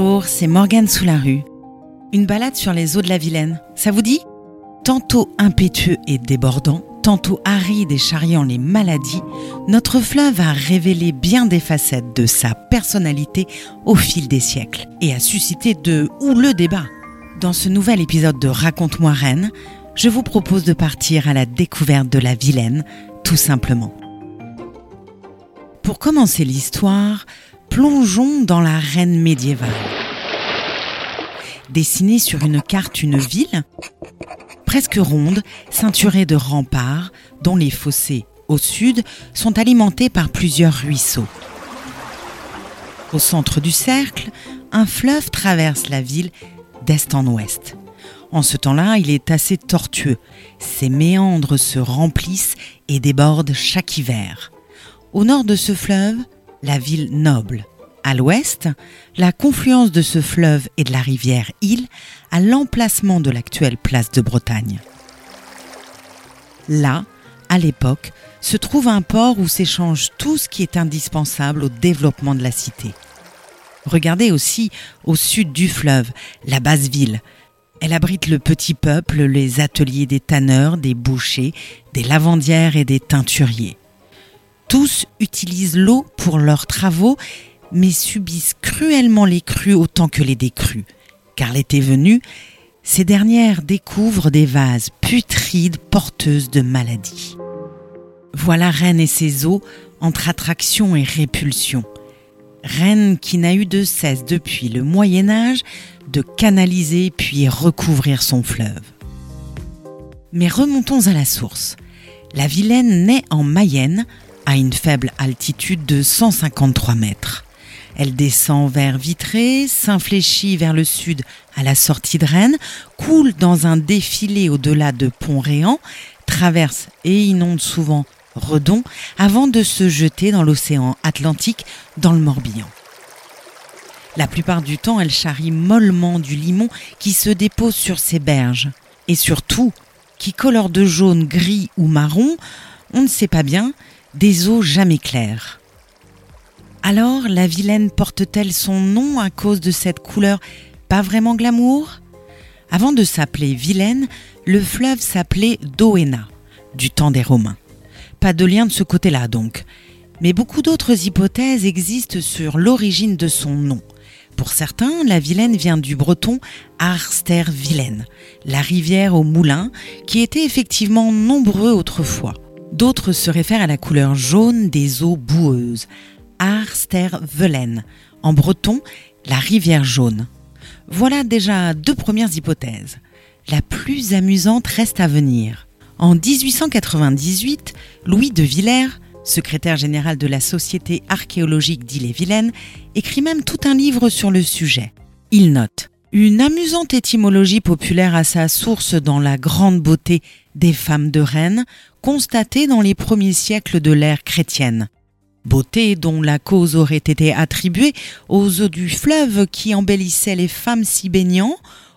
Bonjour, c'est Morgane sous la rue. Une balade sur les eaux de la Vilaine, ça vous dit? Tantôt impétueux et débordant, tantôt aride et charriant les maladies, notre fleuve a révélé bien des facettes de sa personnalité au fil des siècles et a suscité de houleux débats. Dans ce nouvel épisode de Raconte-moi Rennes, je vous propose de partir à la découverte de la Vilaine, tout simplement. Pour commencer l'histoire, plongeons dans la Rennes médiévale. Dessinée sur une carte une ville, presque ronde, ceinturée de remparts, dont les fossés, au sud, sont alimentés par plusieurs ruisseaux. Au centre du cercle, un fleuve traverse la ville d'est en ouest. En ce temps-là, il est assez tortueux. Ses méandres se remplissent et débordent chaque hiver. Au nord de ce fleuve, la ville noble. À l'ouest, la confluence de ce fleuve et de la rivière Île à l'emplacement de l'actuelle place de Bretagne. Là, à l'époque, se trouve un port où s'échange tout ce qui est indispensable au développement de la cité. Regardez aussi au sud du fleuve, la basse ville. Elle abrite le petit peuple, les ateliers des tanneurs, des bouchers, des lavandières et des teinturiers. Tous utilisent l'eau pour leurs travaux, mais subissent cruellement les crues autant que les décrues. Car l'été venu, ces dernières découvrent des vases putrides porteuses de maladies. Voilà Rennes et ses eaux entre attraction et répulsion. Rennes qui n'a eu de cesse depuis le Moyen Âge de canaliser puis recouvrir son fleuve. Mais remontons à la source. La Vilaine naît en Mayenne, à une faible altitude de 153 mètres. Elle descend vers Vitré, s'infléchit vers le sud à la sortie de Rennes, coule dans un défilé au-delà de Pont-Réan, traverse et inonde souvent Redon avant de se jeter dans l'océan Atlantique dans le Morbihan. La plupart du temps, elle charrie mollement du limon qui se dépose sur ses berges et surtout qui colore de jaune, gris ou marron, on ne sait pas bien, des eaux jamais claires. Alors la Vilaine porte-t-elle son nom à cause de cette couleur pas vraiment glamour? Avant de s'appeler Vilaine, le fleuve s'appelait Doena, du temps des Romains. Pas de lien de ce côté-là donc. Mais beaucoup d'autres hypothèses existent sur l'origine de son nom. Pour certains, la Vilaine vient du breton Arster Vilaine, la rivière au moulin, qui était effectivement nombreux autrefois. D'autres se réfèrent à la couleur jaune des eaux boueuses, Arstervelen, en breton, la rivière jaune. Voilà déjà deux premières hypothèses. La plus amusante reste à venir. En 1898, Louis de Villers, secrétaire général de la Société archéologique d'Ille-et-Vilaine, écrit même tout un livre sur le sujet. Il note une amusante étymologie populaire à sa source dans la grande beauté des femmes de Rennes, constatée dans les premiers siècles de l'ère chrétienne. Beauté dont la cause aurait été attribuée aux eaux du fleuve qui embellissaient les femmes s'y baignant,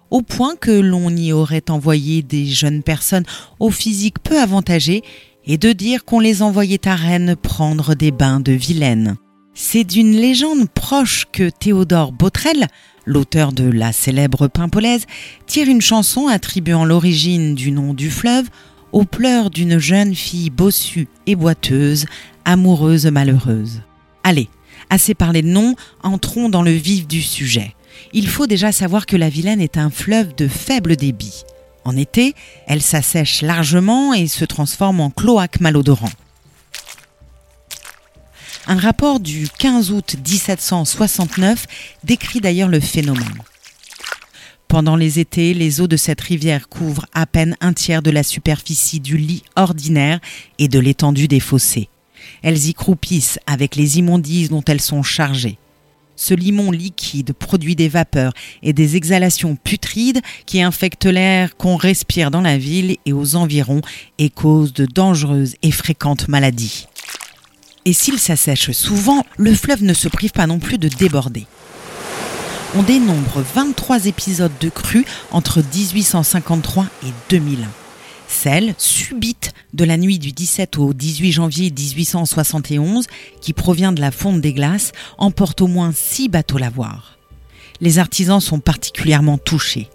au point que l'on y aurait envoyé des jeunes personnes au physique peu avantagé et de dire qu'on les envoyait à Rennes prendre des bains de Vilaine. C'est d'une légende proche que Théodore Botrel, l'auteur de la célèbre Pimpolaise, tire une chanson attribuant l'origine du nom du fleuve aux pleurs d'une jeune fille bossue et boiteuse, amoureuse malheureuse. Allez, assez parlé de nom, entrons dans le vif du sujet. Il faut déjà savoir que la Vilaine est un fleuve de faible débit. En été, elle s'assèche largement et se transforme en cloaque malodorant. Un rapport du 15 août 1769 décrit d'ailleurs le phénomène. Pendant les étés, les eaux de cette rivière couvrent à peine un tiers de la superficie du lit ordinaire et de l'étendue des fossés. Elles y croupissent avec les immondices dont elles sont chargées. Ce limon liquide produit des vapeurs et des exhalations putrides qui infectent l'air qu'on respire dans la ville et aux environs et causent de dangereuses et fréquentes maladies. Et s'il s'assèche souvent, le fleuve ne se prive pas non plus de déborder. On dénombre 23 épisodes de crues entre 1853 et 2001. Celle subite de la nuit du 17 au 18 janvier 1871, qui provient de la fonte des glaces, emporte au moins 6 bateaux lavoirs. Les artisans sont particulièrement touchés.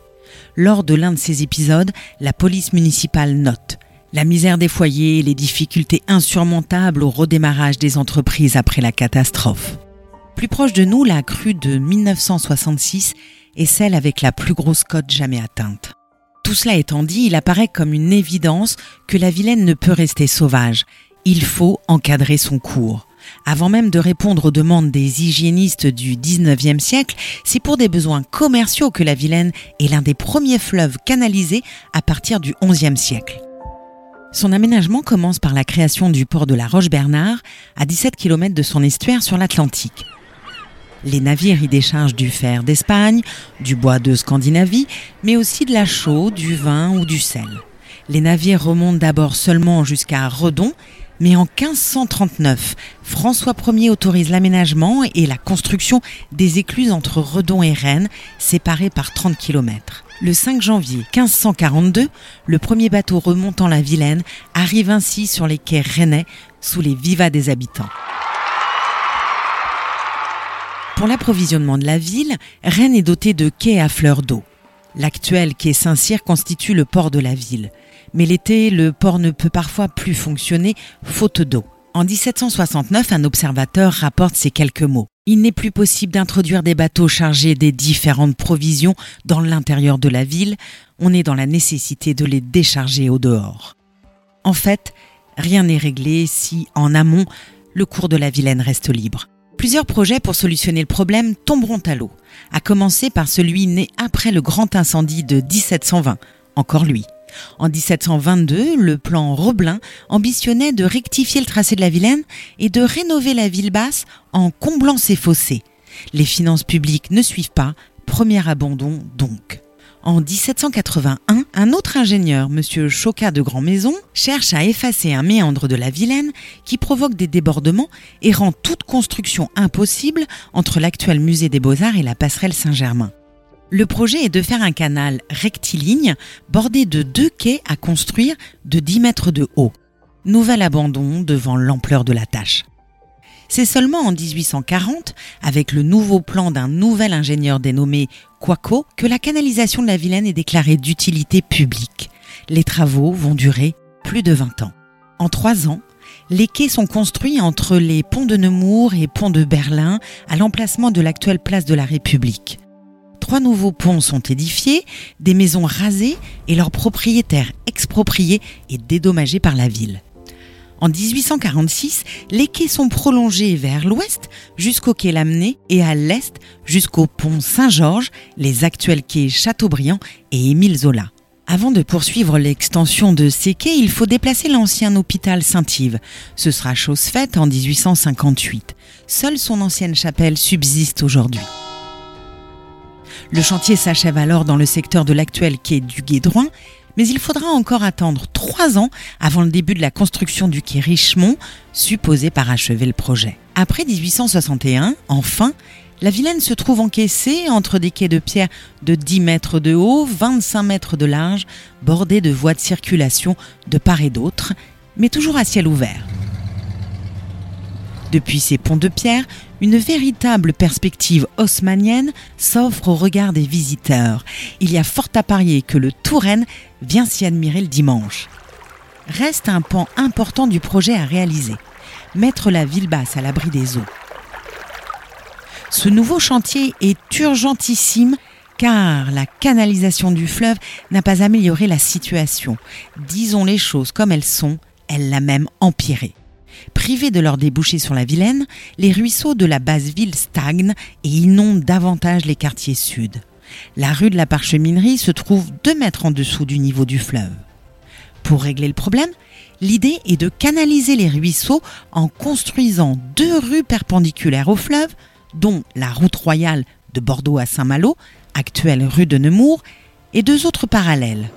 Lors de l'un de ces épisodes, la police municipale note la misère des foyers les difficultés insurmontables au redémarrage des entreprises après la catastrophe. Plus proche de nous, la crue de 1966 est celle avec la plus grosse cote jamais atteinte. Tout cela étant dit, il apparaît comme une évidence que la Vilaine ne peut rester sauvage. Il faut encadrer son cours. Avant même de répondre aux demandes des hygiénistes du 19e siècle, c'est pour des besoins commerciaux que la Vilaine est l'un des premiers fleuves canalisés à partir du 11e siècle. Son aménagement commence par la création du port de la Roche-Bernard, à 17 km de son estuaire sur l'Atlantique. Les navires y déchargent du fer d'Espagne, du bois de Scandinavie, mais aussi de la chaux, du vin ou du sel. Les navires remontent d'abord seulement jusqu'à Redon, mais en 1539, François Ier autorise l'aménagement et la construction des écluses entre Redon et Rennes, séparées par 30 km. Le 5 janvier 1542, le premier bateau remontant la Vilaine arrive ainsi sur les quais rennais sous les vivas des habitants. Pour l'approvisionnement de la ville, Rennes est dotée de quais à fleurs d'eau. L'actuel quai Saint-Cyr constitue le port de la ville. Mais l'été, le port ne peut parfois plus fonctionner faute d'eau. En 1769, un observateur rapporte ces quelques mots. Il n'est plus possible d'introduire des bateaux chargés des différentes provisions dans l'intérieur de la ville. On est dans la nécessité de les décharger au dehors. En fait, rien n'est réglé si, en amont, le cours de la Vilaine reste libre. Plusieurs projets pour solutionner le problème tomberont à l'eau, à commencer par celui né après le grand incendie de 1720, encore lui. En 1722, le plan Roblin ambitionnait de rectifier le tracé de la Vilaine et de rénover la ville basse en comblant ses fossés. Les finances publiques ne suivent pas, premier abandon donc. En 1781, un autre ingénieur, M. Chocat de Grand Maison, cherche à effacer un méandre de la Vilaine qui provoque des débordements et rend toute construction impossible entre l'actuel musée des Beaux-Arts et la passerelle Saint-Germain. Le projet est de faire un canal rectiligne bordé de deux quais à construire de 10 mètres de haut. Nouvel abandon devant l'ampleur de la tâche. C'est seulement en 1840, avec le nouveau plan d'un nouvel ingénieur dénommé Quaco, que la canalisation de la Vilaine est déclarée d'utilité publique. Les travaux vont durer plus de 20 ans. En trois ans, les quais sont construits entre les ponts de Nemours et ponts de Berlin à l'emplacement de l'actuelle place de la République. Trois nouveaux ponts sont édifiés, des maisons rasées et leurs propriétaires expropriés et dédommagés par la ville. En 1846, les quais sont prolongés vers l'ouest jusqu'au quai Lamennais et à l'est jusqu'au pont Saint-Georges, les actuels quais Chateaubriand et Émile Zola. Avant de poursuivre l'extension de ces quais, il faut déplacer l'ancien hôpital Saint-Yves. Ce sera chose faite en 1858. Seule son ancienne chapelle subsiste aujourd'hui. Le chantier s'achève alors dans le secteur de l'actuel quai du Guédroin mais il faudra encore attendre trois ans avant le début de la construction du quai Richemont, supposé parachever le projet. Après 1861, enfin, la Vilaine se trouve encaissée entre des quais de pierre de 10 mètres de haut, 25 mètres de large, bordés de voies de circulation de part et d'autre, mais toujours à ciel ouvert. Depuis ces ponts de pierre, une véritable perspective haussmannienne s'offre au regard des visiteurs. Il y a fort à parier que le Touraine vient s'y admirer le dimanche. Reste un pan important du projet à réaliser mettre la ville basse à l'abri des eaux. Ce nouveau chantier est urgentissime car la canalisation du fleuve n'a pas amélioré la situation. Disons les choses comme elles sont, elle l'a même empirée. Privés de leur débouché sur la Vilaine, les ruisseaux de la basse ville stagnent et inondent davantage les quartiers sud. La rue de la Parcheminerie se trouve deux mètres en dessous du niveau du fleuve. Pour régler le problème, l'idée est de canaliser les ruisseaux en construisant deux rues perpendiculaires au fleuve, dont la route royale de Bordeaux à Saint-Malo, actuelle rue de Nemours, et deux autres parallèles.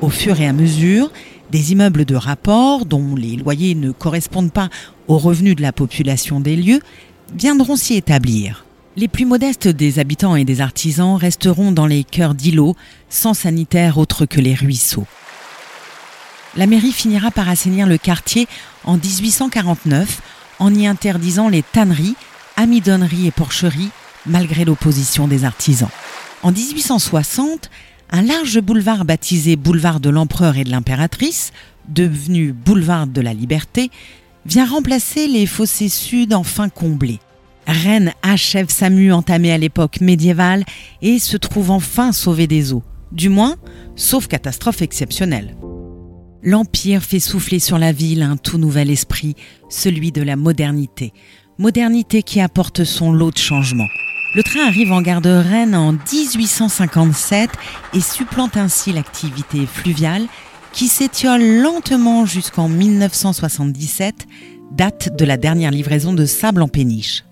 Au fur et à mesure, des immeubles de rapport, dont les loyers ne correspondent pas aux revenus de la population des lieux, viendront s'y établir. Les plus modestes des habitants et des artisans resteront dans les cœurs d'îlots, sans sanitaire autre que les ruisseaux. La mairie finira par assainir le quartier en 1849 en y interdisant les tanneries, amidonneries et porcheries malgré l'opposition des artisans. En 1860, un large boulevard baptisé boulevard de l'empereur et de l'impératrice, devenu boulevard de la liberté, vient remplacer les fossés sud enfin comblés. Rennes achève sa mue entamée à l'époque médiévale et se trouve enfin sauvée des eaux. Du moins, sauf catastrophe exceptionnelle. L'Empire fait souffler sur la ville un tout nouvel esprit, celui de la modernité. Modernité qui apporte son lot de changements. Le train arrive en gare de Rennes en 1857 et supplante ainsi l'activité fluviale qui s'étiole lentement jusqu'en 1977, date de la dernière livraison de sable en péniche.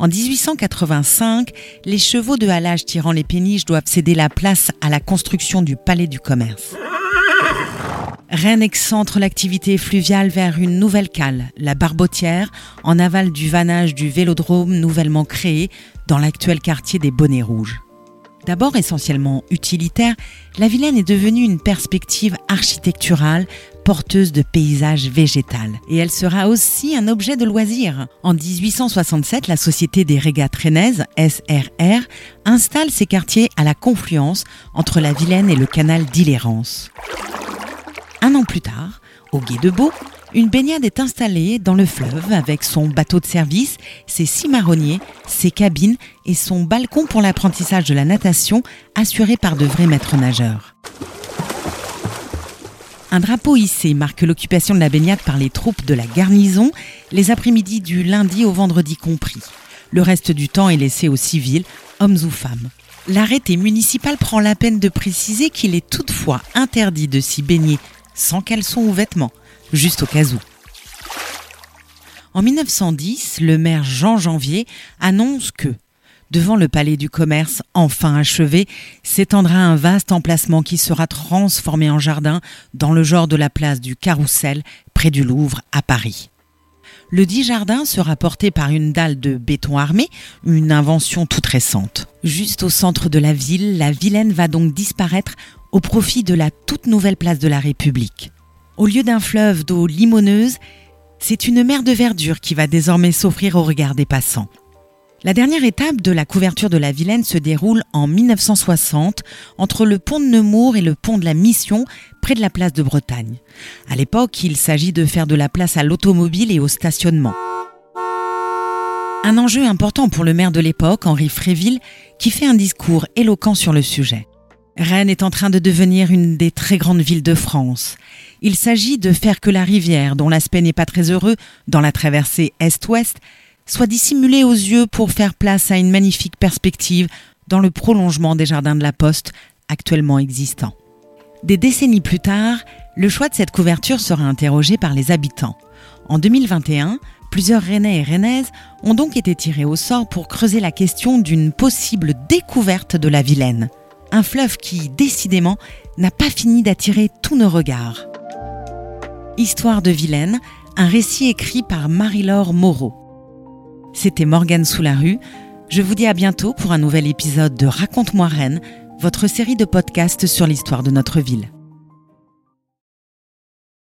En 1885, les chevaux de halage tirant les péniches doivent céder la place à la construction du palais du commerce. Rennes excentre l'activité fluviale vers une nouvelle cale, la Barbotière, en aval du vanage du vélodrome nouvellement créé dans l'actuel quartier des Bonnets Rouges. D'abord essentiellement utilitaire, la Vilaine est devenue une perspective architecturale porteuse de paysages végétales. Et elle sera aussi un objet de loisir. En 1867, la Société des régates rennaises, SRR, installe ses quartiers à la confluence entre la Vilaine et le canal d'Illérance. Un an plus tard, au Gué de Beau, une baignade est installée dans le fleuve avec son bateau de service, ses six marronniers, ses cabines et son balcon pour l'apprentissage de la natation assuré par de vrais maîtres nageurs. Un drapeau hissé marque l'occupation de la baignade par les troupes de la garnison, les après-midi du lundi au vendredi compris. Le reste du temps est laissé aux civils, hommes ou femmes. L'arrêté municipal prend la peine de préciser qu'il est toutefois interdit de s'y baigner sans caleçon ou vêtements, juste au cas où. En 1910, le maire Jean Janvier annonce que devant le palais du commerce, enfin achevé, s'étendra un vaste emplacement qui sera transformé en jardin dans le genre de la place du Carrousel, près du Louvre, à Paris. Le dit jardin sera porté par une dalle de béton armé, une invention toute récente. Juste au centre de la ville, la Vilaine va donc disparaître au profit de la toute nouvelle place de la République. Au lieu d'un fleuve d'eau limoneuse, c'est une mer de verdure qui va désormais s'offrir au regard des passants. La dernière étape de la couverture de la Vilaine se déroule en 1960 entre le pont de Nemours et le pont de la Mission près de la place de Bretagne. À l'époque, il s'agit de faire de la place à l'automobile et au stationnement. Un enjeu important pour le maire de l'époque, Henri Fréville, qui fait un discours éloquent sur le sujet. Rennes est en train de devenir une des très grandes villes de France. Il s'agit de faire que la rivière, dont l'aspect n'est pas très heureux dans la traversée est-ouest, soit dissimulé aux yeux pour faire place à une magnifique perspective dans le prolongement des jardins de la Poste actuellement existants. Des décennies plus tard, le choix de cette couverture sera interrogé par les habitants. En 2021, plusieurs Rennais et Rennaises ont donc été tirés au sort pour creuser la question d'une possible découverte de la Vilaine. Un fleuve qui, décidément, n'a pas fini d'attirer tous nos regards. Histoire de Vilaine, un récit écrit par Marie-Laure Moreau. C'était Morgane Sous-la-Rue. Je vous dis à bientôt pour un nouvel épisode de Raconte-moi Rennes, votre série de podcasts sur l'histoire de notre ville.